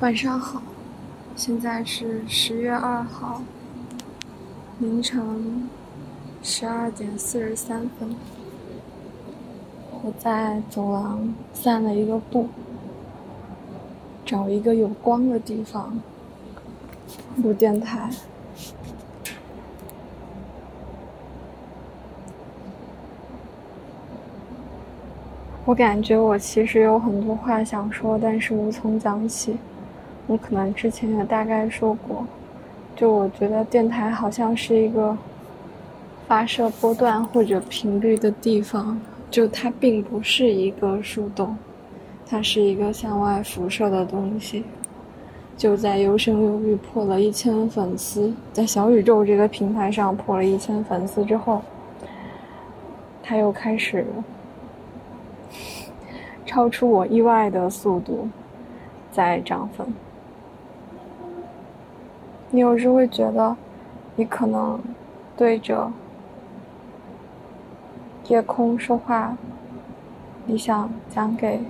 晚上好，现在是十月二号凌晨十二点四十三分。我在走廊散了一个步，找一个有光的地方录电台。我感觉我其实有很多话想说，但是无从讲起。我可能之前也大概说过，就我觉得电台好像是一个发射波段或者频率的地方，就它并不是一个树洞，它是一个向外辐射的东西。就在有声有语破了一千粉丝，在小宇宙这个平台上破了一千粉丝之后，它又开始超出我意外的速度在涨粉。你有时会觉得，你可能对着夜空说话，你想讲给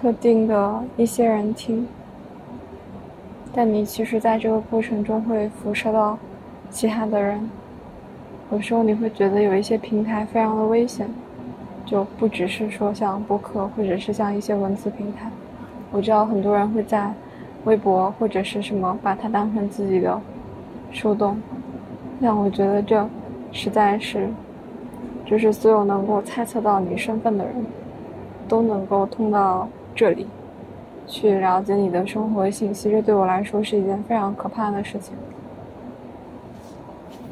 特定的一些人听，但你其实在这个过程中会辐射到其他的人。有时候你会觉得有一些平台非常的危险，就不只是说像播客，或者是像一些文字平台。我知道很多人会在。微博或者是什么，把它当成自己的树洞，但我觉得这实在是，就是所有能够猜测到你身份的人，都能够通到这里，去了解你的生活信息。这对我来说是一件非常可怕的事情。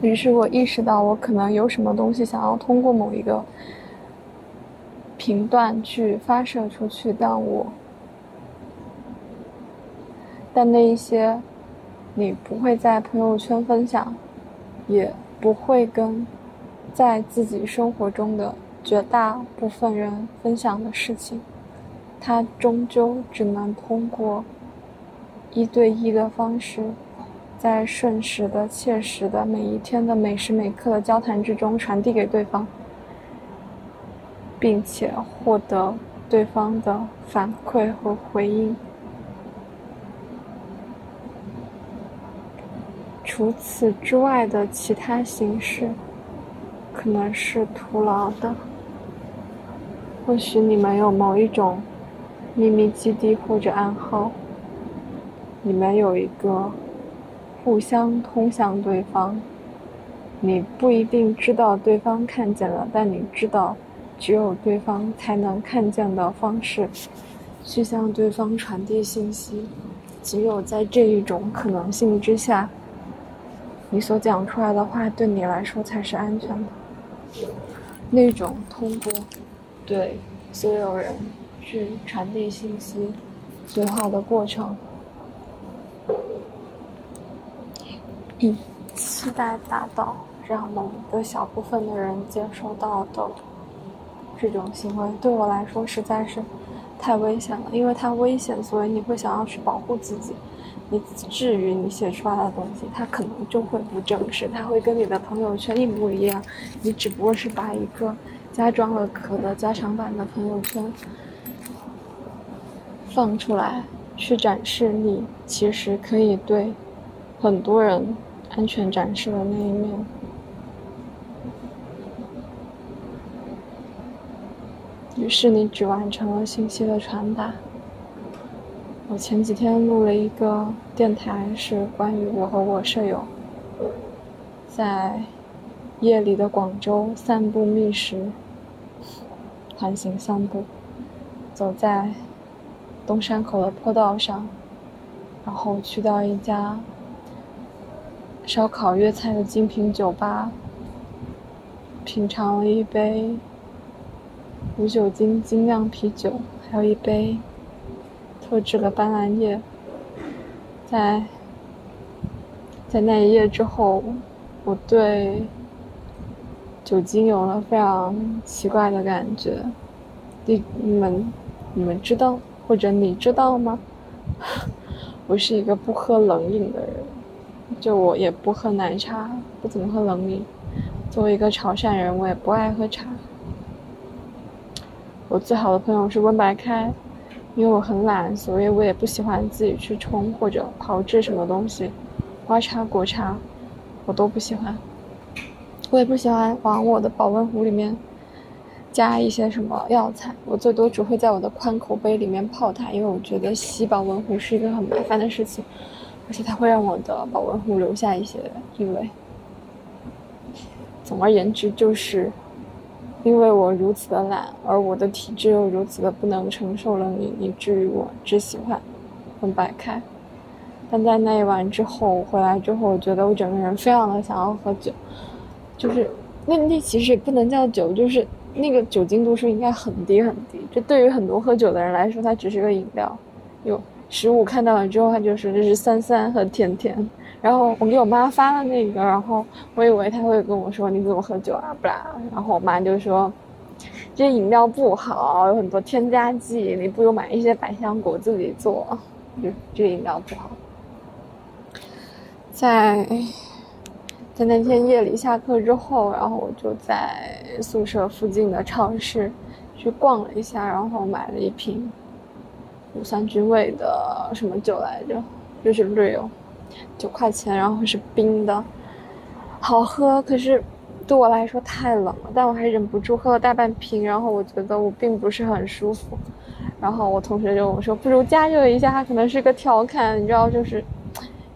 于是我意识到，我可能有什么东西想要通过某一个频段去发射出去，但我。但那一些，你不会在朋友圈分享，也不会跟在自己生活中的绝大部分人分享的事情，它终究只能通过一对一的方式，在瞬时的、切实的每一天的每时每刻的交谈之中传递给对方，并且获得对方的反馈和回应。除此之外的其他形式，可能是徒劳的。或许你们有某一种秘密基地或者暗号，你们有一个互相通向对方，你不一定知道对方看见了，但你知道只有对方才能看见的方式，去向对方传递信息。只有在这一种可能性之下。你所讲出来的话对你来说才是安全的，那种通过对所有人去传递信息最好的过程，以期待达到让某一个小部分的人接收到的这种行为，对我来说实在是太危险了，因为它危险，所以你会想要去保护自己。你至于你写出来的东西，它可能就会不正式，它会跟你的朋友圈一模一样。你只不过是把一个加装了壳的加长版的朋友圈放出来，去展示你其实可以对很多人安全展示的那一面。于是你只完成了信息的传达。我前几天录了一个电台，是关于我和我舍友在夜里的广州散步觅食，环形散步，走在东山口的坡道上，然后去到一家烧烤粤菜的精品酒吧，品尝了一杯无酒精精酿啤酒，还有一杯。特制了斑斓叶，在在那一夜之后，我对酒精有了非常奇怪的感觉。你你们你们知道或者你知道吗？我是一个不喝冷饮的人，就我也不喝奶茶，不怎么喝冷饮。作为一个潮汕人，我也不爱喝茶。我最好的朋友是温白开。因为我很懒，所以我也不喜欢自己去冲或者炮制什么东西，花茶、果茶，我都不喜欢。我也不喜欢往我的保温壶里面加一些什么药材，我最多只会在我的宽口杯里面泡它，因为我觉得洗保温壶是一个很麻烦的事情，而且它会让我的保温壶留下一些异味。总而言之，就是因为我如此的懒，而我的体质又如此的不能承受了你，以至于我只喜欢很白开。但在那一晚之后回来之后，我觉得我整个人非常的想要喝酒。就是那那其实也不能叫酒，就是那个酒精度数应该很低很低。这对于很多喝酒的人来说，它只是个饮料。有十五看到了之后，他就说这是酸酸和甜甜。然后我给我妈发了那个，然后我以为他会跟我说你怎么喝酒啊不啦。然后我妈就说这饮料不好，有很多添加剂，你不如买一些百香果自己做。就这饮料不好。在。在那天夜里下课之后，然后我就在宿舍附近的超市去逛了一下，然后买了一瓶乳酸菌味的什么酒来着，就是 Real，九块钱，然后是冰的，好喝。可是对我来说太冷了，但我还忍不住喝了大半瓶，然后我觉得我并不是很舒服。然后我同学就我说，不如加热一下，他可能是个调侃，你知道，就是。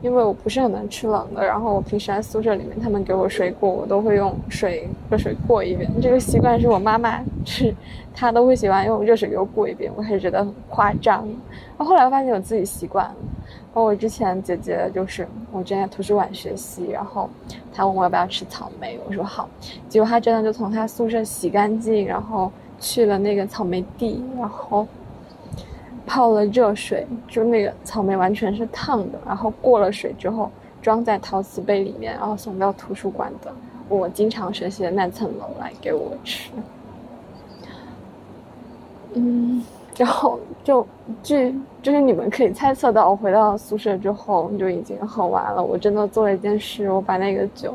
因为我不是很能吃冷的，然后我平时在宿舍里面，他们给我水果，我都会用水热水过一遍。这个习惯是我妈妈，是她都会喜欢用热水给我过一遍。我还觉得很夸张，然后后来我发现我自己习惯了。包括之前姐姐就是我之前在图书馆学习，然后她问我要不要吃草莓，我说好。结果她真的就从她宿舍洗干净，然后去了那个草莓地，然后。泡了热水，就那个草莓完全是烫的，然后过了水之后装在陶瓷杯里面，然后送到图书馆的我经常学习的那层楼来给我吃。嗯，然后就据就是你们可以猜测到，我回到宿舍之后就已经喝完了。我真的做了一件事，我把那个酒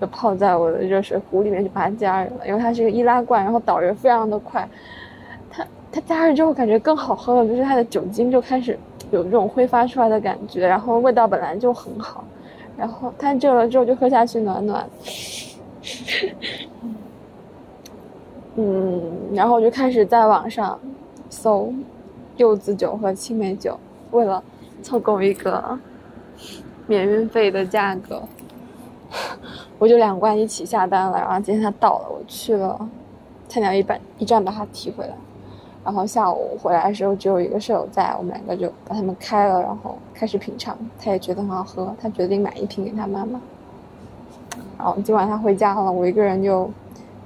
就泡在我的热水壶里面，就把它加热了，因为它是一个易拉罐，然后导热非常的快。它加热之后感觉更好喝了，就是它的酒精就开始有这种挥发出来的感觉，然后味道本来就很好，然后它热了之后就喝下去暖暖。嗯，然后我就开始在网上搜柚子酒和青梅酒，为了凑够一个免运费的价格，我就两罐一起下单了。然后今天它到了，我去了菜鸟一本一站把它提回来。然后下午回来的时候，只有一个舍友在，我们两个就把它们开了，然后开始品尝。他也觉得很好喝，他决定买一瓶给他妈妈。然后今晚他回家了，我一个人就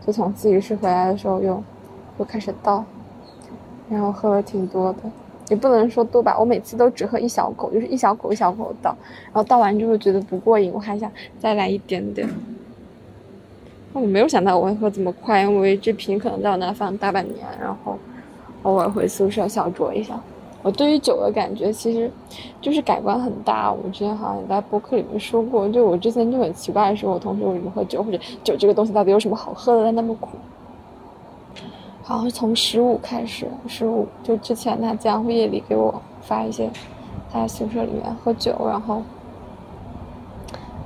就从自习室回来的时候又又开始倒，然后喝了挺多的，也不能说多吧，我每次都只喝一小口，就是一小口一小口倒，然后倒完之后觉得不过瘾，我还想再来一点点。我没有想到我会喝这么快，因为这瓶可能在我那放大半年，然后。偶尔回宿舍小酌一下，我对于酒的感觉其实就是改观很大。我之前好像也在博客里面说过，就我之前就很奇怪，说我同学为什么喝酒，或者酒这个东西到底有什么好喝的，那么苦。好像从十五开始，十五就之前他经常会夜里给我发一些他在宿舍里面喝酒，然后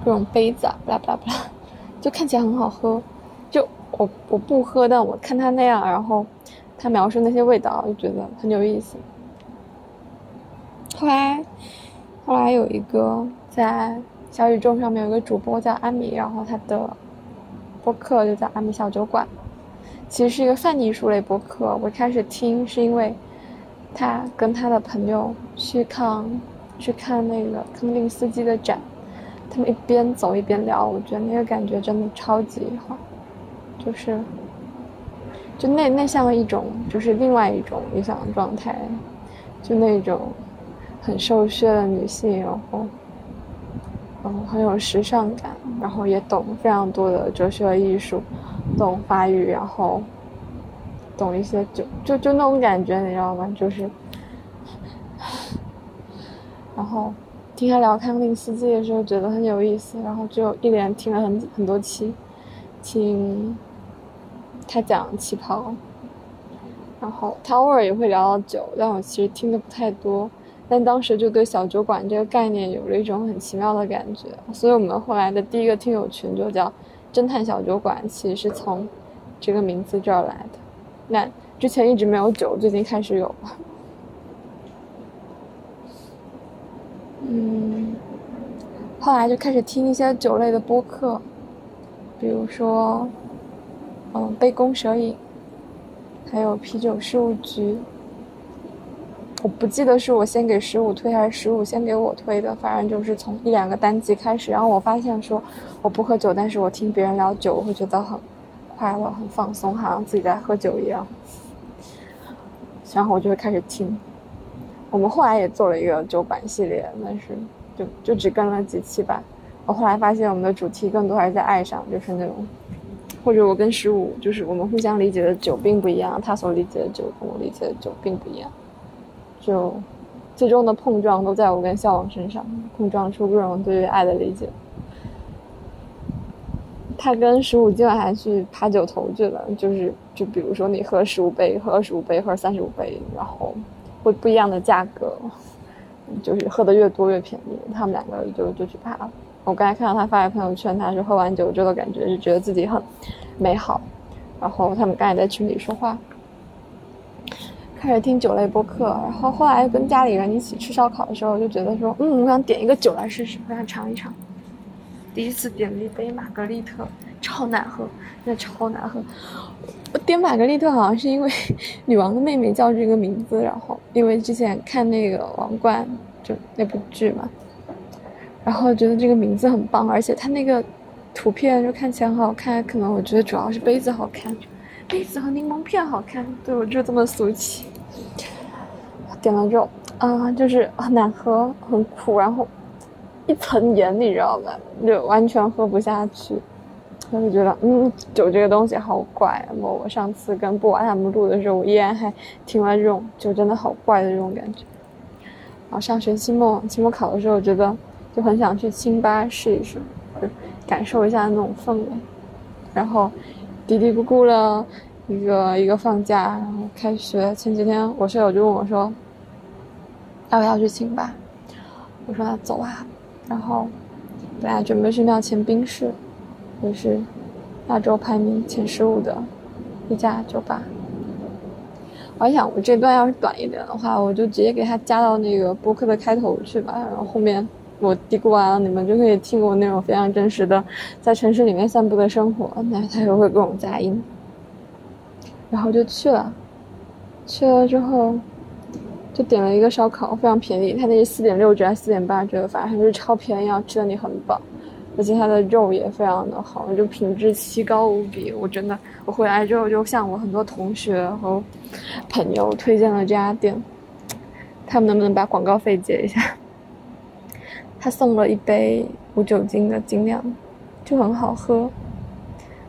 各种杯子啊，巴拉巴拉巴拉，就看起来很好喝。就我我不喝，但我看他那样，然后。他描述那些味道，就觉得很有意思。后来，后来有一个在小宇宙上面有个主播叫阿米，然后他的播客就叫阿米小酒馆，其实是一个泛艺术类博客。我开始听是因为他跟他的朋友去看去看那个康定斯基的展，他们一边走一边聊，我觉得那个感觉真的超级好，就是。就那那像一种，就是另外一种理想状态，就那种很瘦削的女性，然后，嗯，很有时尚感，然后也懂非常多的哲学艺术，懂法语，然后懂一些就就就那种感觉，你知道吗？就是，然后听他聊康定斯基的时候，觉得很有意思，然后就一连听了很很多期，听。他讲旗袍，然后他偶尔也会聊到酒，但我其实听的不太多。但当时就对小酒馆这个概念有了一种很奇妙的感觉，所以我们后来的第一个听友群就叫“侦探小酒馆”，其实是从这个名字这儿来的。那之前一直没有酒，最近开始有了。嗯，后来就开始听一些酒类的播客，比如说，嗯，杯弓蛇影，还有啤酒事务局。我不记得是我先给十五推还是十五先给我推的，反正就是从一两个单集开始，然后我发现说我不喝酒，但是我听别人聊酒，我会觉得很快乐、很放松，好像自己在喝酒一样。然后我就会开始听。我们后来也做了一个酒馆系列，但是就就只跟了几期吧。我后来发现我们的主题更多还是在爱上，就是那种，或者我跟十五，就是我们互相理解的酒并不一样，他所理解的酒跟我理解的酒并不一样。就最终的碰撞都在我跟笑王身上，碰撞出各种对于爱的理解。他跟十五今晚还去爬九头去了，就是就比如说你喝十五杯，喝二十五杯，喝三十五杯，然后会不一样的价格，就是喝的越多越便宜。他们两个就就去爬了。我刚才看到他发的朋友圈，他说喝完酒之后感觉是觉得自己很美好。然后他们刚才在群里说话。开始听酒类播客，然后后来跟家里人一起吃烧烤的时候，就觉得说，嗯，我想点一个酒来试试，我想尝一尝。第一次点了一杯玛格丽特，超难喝，真的超难喝。我点玛格丽特好像是因为女王的妹妹叫这个名字，然后因为之前看那个《王冠》就那部剧嘛，然后觉得这个名字很棒，而且它那个图片就看起来很好看，可能我觉得主要是杯子好看，杯子和柠檬片好看，对我就这么俗气。点了之后，啊，就是很难喝，很苦，然后一层盐，你知道吧？就完全喝不下去。我就觉得，嗯，酒这个东西好怪。我我上次跟布瓦他们录的时候，我依然还听了这种酒真的好怪的这种感觉。然后上学期末期末考的时候，我觉得就很想去清吧试一试，就感受一下那种氛围。然后嘀嘀咕咕了一个一个放假，然后开学前几天，我舍友就问我说。要不要去清吧？我说走啊。然后本来准备去庙前冰室，就是亚洲排名前十五的一家酒吧。我还想，我这段要是短一点的话，我就直接给他加到那个播客的开头去吧。然后后面我嘀咕完了，你们就可以听我那种非常真实的在城市里面散步的生活。那他又会给我们杂音。然后就去了，去了之后。就点了一个烧烤，非常便宜，他那是四点六折还是四点八折，反正就是超便宜，要吃的你很饱，而且它的肉也非常的好，就品质奇高无比。我真的，我回来之后就向我很多同学和朋友推荐了这家店，他们能不能把广告费结一下？他送了一杯无酒精的精酿，就很好喝。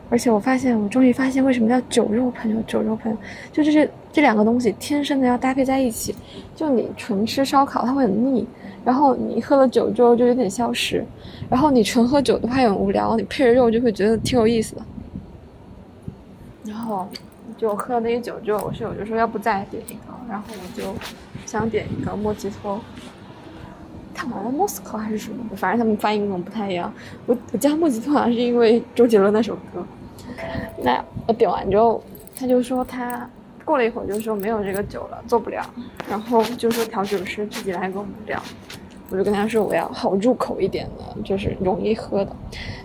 而且我发现，我终于发现为什么叫酒肉朋友。酒肉朋友，就这是这两个东西天生的要搭配在一起。就你纯吃烧烤，它会很腻；然后你喝了酒之后就有点消食；然后你纯喝酒的话很无聊，你配着肉就会觉得挺有意思的。然后就喝了那些酒之后，我室友就说要不再点一个，然后我就想点一个莫吉托。他好像莫斯科还是什么，反正他们发音跟我不太一样。我我加莫吉托好像是因为周杰伦那首歌。那我点完之后，他就说他过了一会儿就说没有这个酒了，做不了。然后就说调酒师自己来给我们调。我就跟他说我要好入口一点的，就是容易喝的。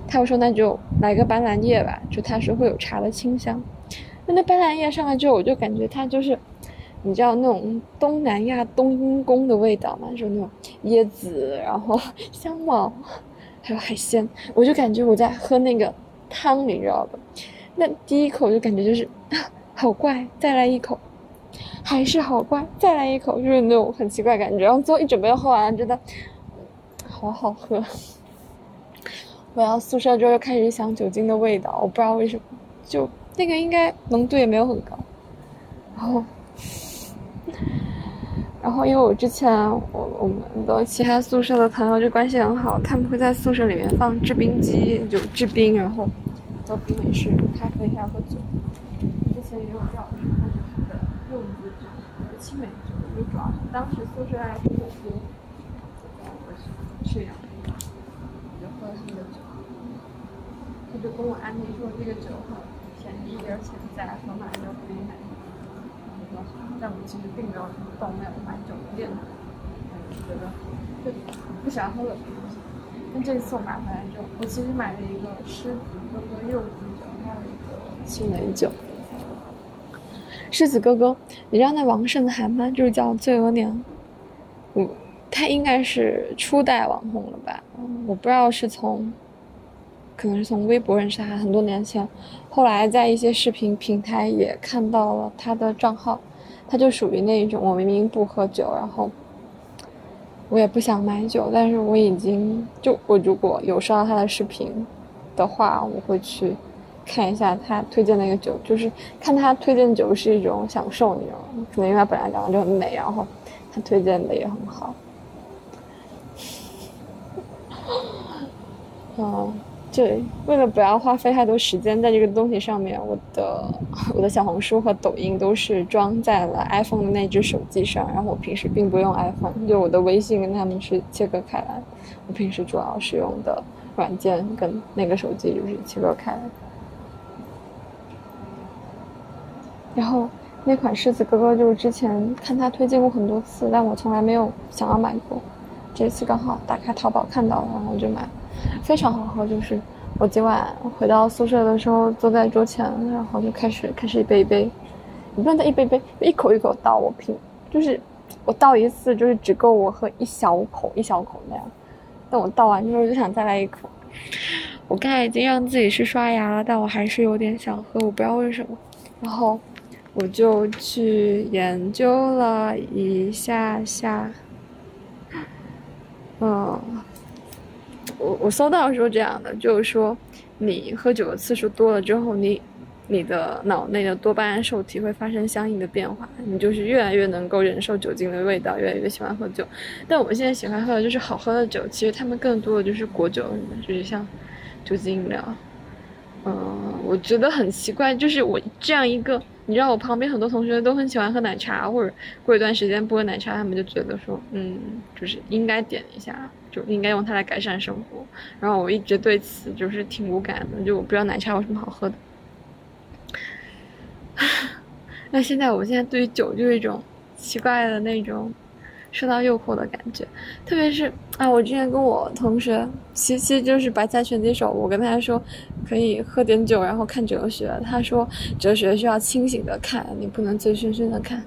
他又说那就来个斑斓叶吧，就他说会有茶的清香。那那斑斓叶上来之后，我就感觉它就是。你知道那种东南亚冬阴功的味道吗？就那种椰子，然后 香茅，还有海鲜，我就感觉我在喝那个汤，你知道吧？那第一口就感觉就是好怪，再来一口，还是好怪，再来一口，就是那种很奇怪感觉。然后最后一准备喝完，觉得好好喝。回到宿舍之后又开始想酒精的味道，我不知道为什么，就那个应该浓度也没有很高，然后。然后，因为我之前我我们的其他宿舍的朋友就关系很好，他们会在宿舍里面放制冰机，就制冰，然后到冰美式咖啡还要喝酒。之前也有这样的柚子酒和青梅酒，就主要是当时宿舍爱吃火锅，我是这样，就喝了这个酒。他就跟我安利说这个酒很便宜，而且在盒马就可以买。但我其实并没有什么动没有买酒店的，觉得就不喜欢喝的东西。但这次我买回来之后，我其实买了一个狮子哥哥柚子酒，还有一个青梅酒。狮子哥哥，你知道那王胜的韩吗？就是叫醉额娘，嗯，他应该是初代网红了吧？我不知道是从，可能是从微博认识他，很多年前，后来在一些视频平台也看到了他的账号。他就属于那一种，我明明不喝酒，然后我也不想买酒，但是我已经就我如果有刷到他的视频的话，我会去看一下他推荐那个酒，就是看他推荐酒是一种享受，你知道吗？可能因为他本来长得就很美，然后他推荐的也很好，嗯。对，为了不要花费太多时间在这个东西上面，我的 我的小红书和抖音都是装在了 iPhone 的那只手机上。然后我平时并不用 iPhone，就我的微信跟他们是切割开来。我平时主要使用的软件跟那个手机就是切割开来。然后那款狮子哥哥就是之前看他推荐过很多次，但我从来没有想要买过。这次刚好打开淘宝看到了，然后就买了。非常好喝，就是我今晚回到宿舍的时候，坐在桌前，然后就开始开始一杯一杯，你不能再一杯杯一口一口倒，我品，就是我倒一次就是只够我喝一小口一小口那样，但我倒完之后就想再来一口。我刚才已经让自己去刷牙了，但我还是有点想喝，我不知道为什么。然后我就去研究了一下下，嗯。我我搜到说这样的，就是说，你喝酒的次数多了之后，你你的脑内的多巴胺受体会发生相应的变化，你就是越来越能够忍受酒精的味道，越来越喜欢喝酒。但我们现在喜欢喝的就是好喝的酒，其实他们更多的就是果酒，就是像酒精饮料。嗯，我觉得很奇怪，就是我这样一个，你知道，我旁边很多同学都很喜欢喝奶茶，或者过一段时间不喝奶茶，他们就觉得说，嗯，就是应该点一下。就应该用它来改善生活，然后我一直对此就是挺无感的，就我不知道奶茶有什么好喝的。那现在，我现在对于酒就有一种奇怪的那种受到诱惑的感觉，特别是啊，我之前跟我同学其实就是白菜拳击手，我跟他说可以喝点酒，然后看哲学，他说哲学需要清醒的看，你不能醉醺醺的看。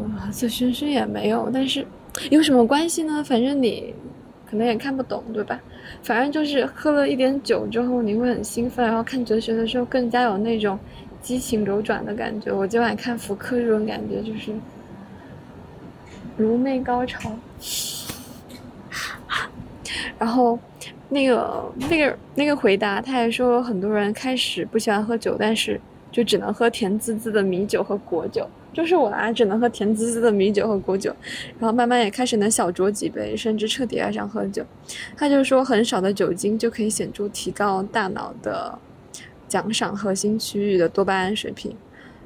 啊，醉醺醺也没有，但是有什么关系呢？反正你。可能也看不懂，对吧？反正就是喝了一点酒之后，你会很兴奋，然后看哲学的时候更加有那种激情流转的感觉。我今晚看福柯这种感觉就是颅内高潮。然后那个那个那个回答，他还说很多人开始不喜欢喝酒，但是就只能喝甜滋滋的米酒和果酒。就是我啊，只能喝甜滋滋的米酒和果酒，然后慢慢也开始能小酌几杯，甚至彻底爱上喝酒。他就说，很少的酒精就可以显著提高大脑的奖赏核心区域的多巴胺水平，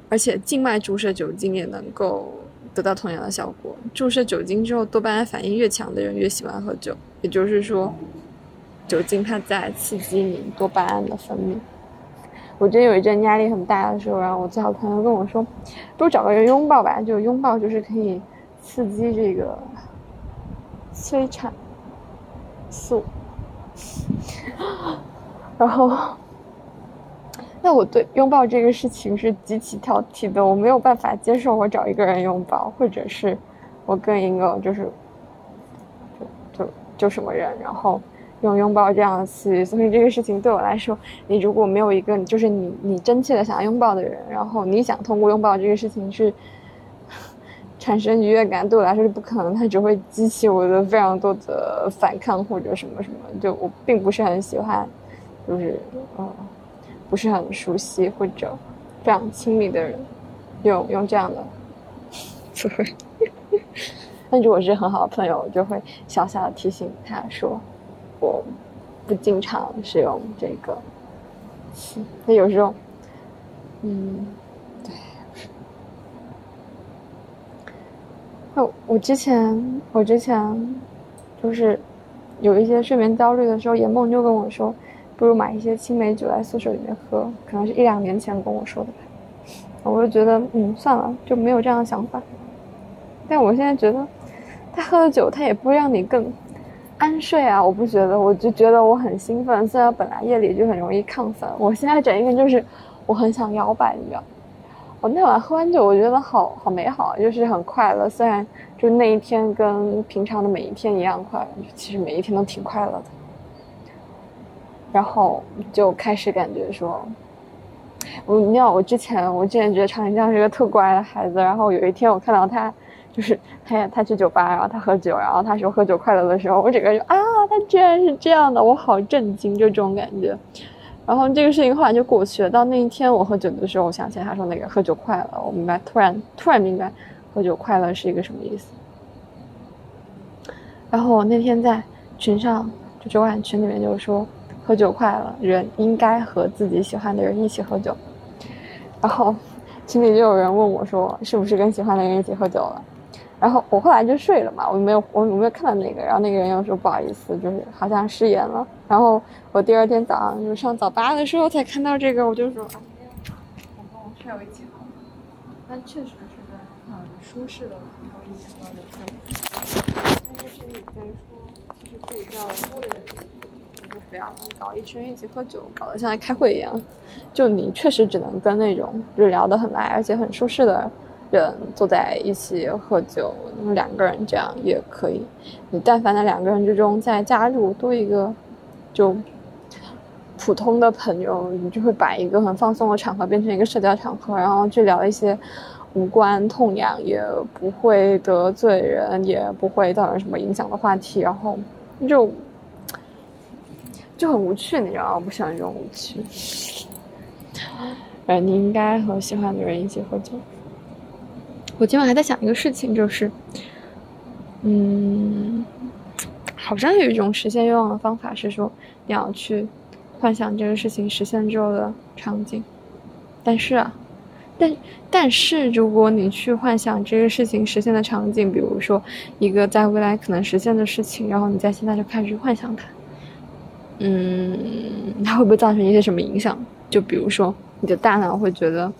而且静脉注射酒精也能够得到同样的效果。注射酒精之后，多巴胺反应越强的人越喜欢喝酒，也就是说，酒精它在刺激你多巴胺的分泌。我真有一阵压力很大的时候，然后我最好朋友跟我说：“不如找个人拥抱吧，就拥抱就是可以刺激这个催产素。”然后，那我对拥抱这个事情是极其挑剔的，我没有办法接受我找一个人拥抱，或者是我跟一个就是就就就什么人，然后。用拥抱这样的词，所以这个事情对我来说，你如果没有一个就是你你真切的想要拥抱的人，然后你想通过拥抱这个事情去 产生愉悦感，对我来说是不可能，它只会激起我的非常多的反抗或者什么什么。就我并不是很喜欢，就是呃，不是很熟悉或者非常亲密的人用用这样的词汇。但如果是很好的朋友，我就会小小的提醒他说。我不经常使用这个词，那有时候，嗯，对，我我之前我之前就是有一些睡眠焦虑的时候，严梦就跟我说，不如买一些青梅酒在宿舍里面喝，可能是一两年前跟我说的吧。我就觉得，嗯，算了，就没有这样的想法。但我现在觉得，他喝了酒，他也不会让你更安睡啊。我不觉得，我就觉得我很兴奋。虽然本来夜里就很容易亢奋，我现在整一个就是我很想摇摆，你知道。我那晚喝完酒，我觉得好好美好，就是很快乐。虽然就那一天跟平常的每一天一样快乐，其实每一天都挺快乐的。然后就开始感觉说。我你知道，我之前我之前觉得常青江是个特乖的孩子，然后有一天我看到他，就是他他去酒吧，然后他喝酒，然后他说喝酒快乐的时候，我整个就啊，他居然是这样的，我好震惊，就这种感觉。然后这个事情后来就过去了。到那一天我喝酒的时候，我想起来他说那个喝酒快乐，我明白，突然突然明白喝酒快乐是一个什么意思。然后我那天在群上，就昨晚群里面就说。喝酒快乐，人应该和自己喜欢的人一起喝酒。然后群里就有人问我说：“是不是跟喜欢的人一起喝酒了？”然后我后来就睡了嘛，我没有我我没有看到那个。然后那个人又说：“不好意思，就是好像失言了。”然后我第二天早上就上早八的时候才看到这个，我就说：“啊，我跟我室友一起喝。”但确实是在很舒适的朋友一起喝的，但是你在说，其实可以叫多人。就不要搞一群人一起喝酒，搞得像在开会一样。就你确实只能跟那种就是聊得很来，而且很舒适的人坐在一起喝酒。那么两个人这样也可以。你但凡在两个人之中再加入多一个，就普通的朋友，你就会把一个很放松的场合变成一个社交场合，然后去聊一些无关痛痒，也不会得罪人，也不会造成什么影响的话题，然后就。就很无趣，你知道吗？不喜欢这种无趣。呃，你应该和喜欢的人一起喝酒。我今晚还在想一个事情，就是，嗯，好像有一种实现愿望的方法是说，你要去幻想这个事情实现之后的场景。但是啊，但但是如果你去幻想这个事情实现的场景，比如说一个在未来可能实现的事情，然后你在现在就开始幻想它。嗯，它会不会造成一些什么影响？就比如说，你的大脑会觉得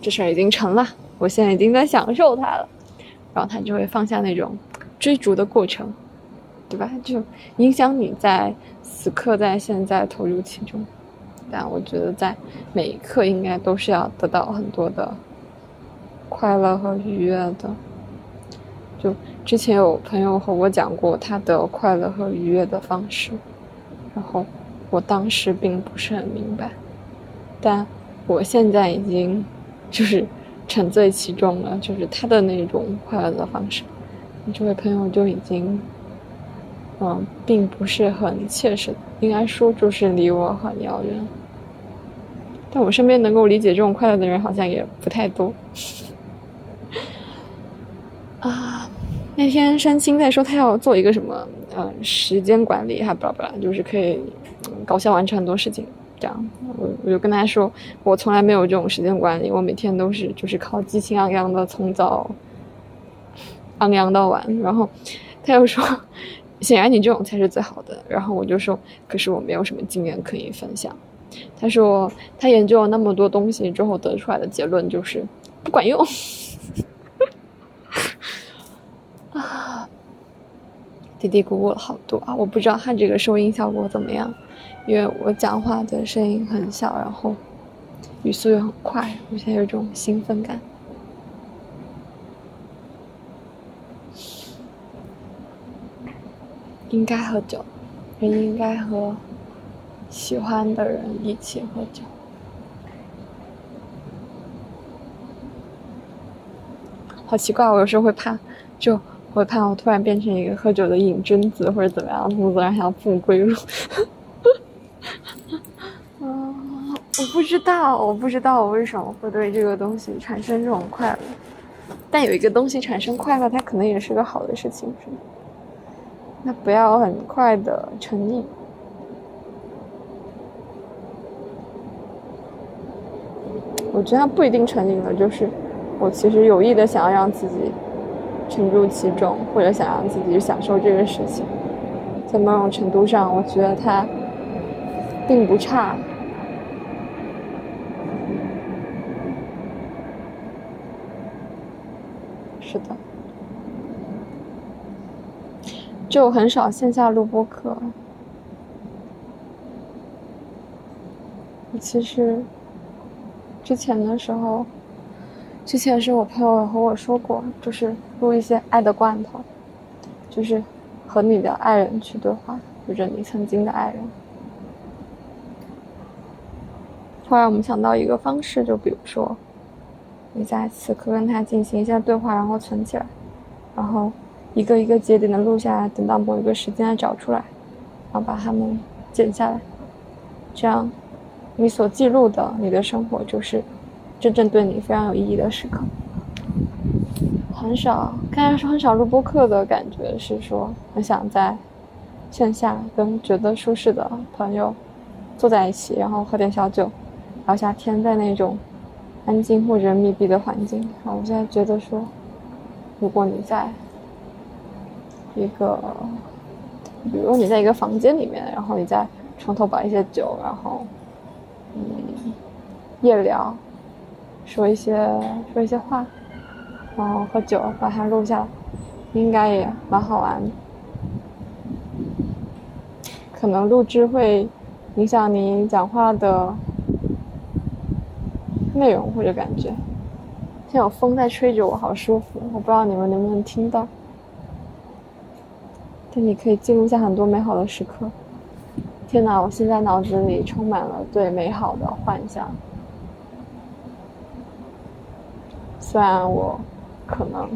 这事儿已经成了，我现在已经在享受它了，然后它就会放下那种追逐的过程，对吧？就影响你在此刻在现在投入其中。但我觉得在每一刻应该都是要得到很多的快乐和愉悦的。就之前有朋友和我讲过他的快乐和愉悦的方式。然后，我当时并不是很明白，但我现在已经就是沉醉其中了，就是他的那种快乐的方式。这位朋友就已经，嗯，并不是很切实，应该说就是离我很遥远。但我身边能够理解这种快乐的人好像也不太多。啊，那天山青在说他要做一个什么。嗯，时间管理还不拉不拉，就是可以搞笑完成很多事情。这样，我我就跟他说，我从来没有这种时间管理，我每天都是就是靠激情昂扬的从早昂扬到晚。然后他又说，显然你这种才是最好的。然后我就说，可是我没有什么经验可以分享。他说，他研究了那么多东西之后得出来的结论就是不管用。啊。嘀嘀咕咕了好多啊！我不知道他这个收音效果怎么样，因为我讲话的声音很小，然后语速又很快，我现在有种兴奋感。应该喝酒，人应该和喜欢的人一起喝酒。好奇怪，我有时候会怕，就。会怕我突然变成一个喝酒的瘾君子，或者怎么样，从此然想不归路。嗯，我不知道，我不知道我为什么会对这个东西产生这种快乐。但有一个东西产生快乐，它可能也是个好的事情，是吗？那不要很快的成瘾。我觉得不一定成瘾了，就是我其实有意的想要让自己。沉入其中，或者想让自己享受这个事情。在某种程度上，我觉得它并不差。是的，就很少线下录播课。其实之前的时候，之前是我朋友和我说过，就是录一些爱的罐头，就是和你的爱人去对话，或者你曾经的爱人。后来我们想到一个方式，就比如说，你在此刻跟他进行一下对话，然后存起来，然后一个一个节点的录下来，等到某一个时间找出来，然后把它们剪下来，这样。你所记录的你的生活，就是真正对你非常有意义的时刻。很少，刚才说很少录播课的感觉是说，很想在线下跟觉得舒适的朋友坐在一起，然后喝点小酒，聊下天，在那种安静或者密闭的环境。然后我现在觉得说，如果你在一个，比如你在一个房间里面，然后你在床头摆一些酒，然后。嗯，夜聊，说一些说一些话，然后喝酒，把它录下来，应该也蛮好玩。可能录制会影响你讲话的内容或者感觉。现在有风在吹着我，好舒服。我不知道你们能不能听到，但你可以记录下很多美好的时刻。天哪！我现在脑子里充满了对美好的幻想。虽然我可能，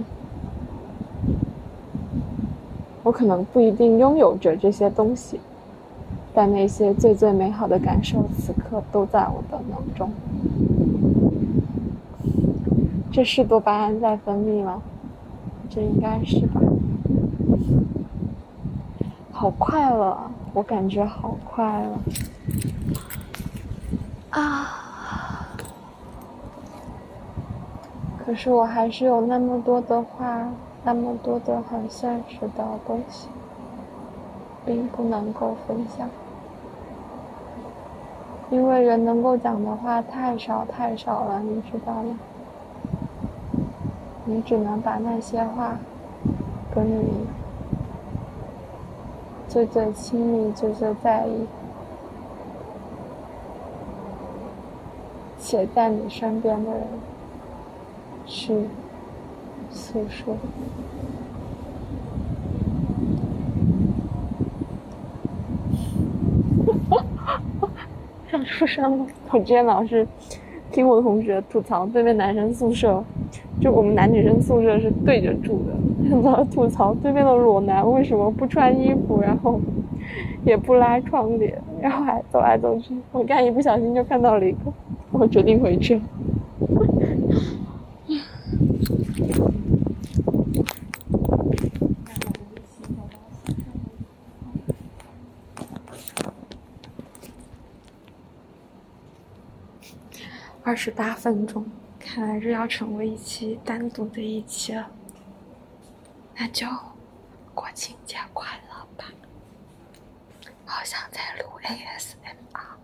我可能不一定拥有着这些东西，但那些最最美好的感受，此刻都在我的脑中。这是多巴胺在分泌吗？这应该是吧。好快乐。我感觉好快乐啊！可是我还是有那么多的话，那么多的很现实的东西，并不能够分享，因为人能够讲的话太少太少了，你知道吗？你只能把那些话跟你。最最亲密、最最在意，且在你身边的人去诉说。想出声了！我之前老是听我同学吐槽，对面男生宿舍，就我们男女生宿舍是对着住的。在吐槽对面的裸男为什么不穿衣服，然后也不拉窗帘，然后还走来走去。我刚一不小心就看到了一个，我决定回去。二十八分钟，看来是要成为一期单独的一期了。那就国庆节快乐吧！好想在录 ASMR。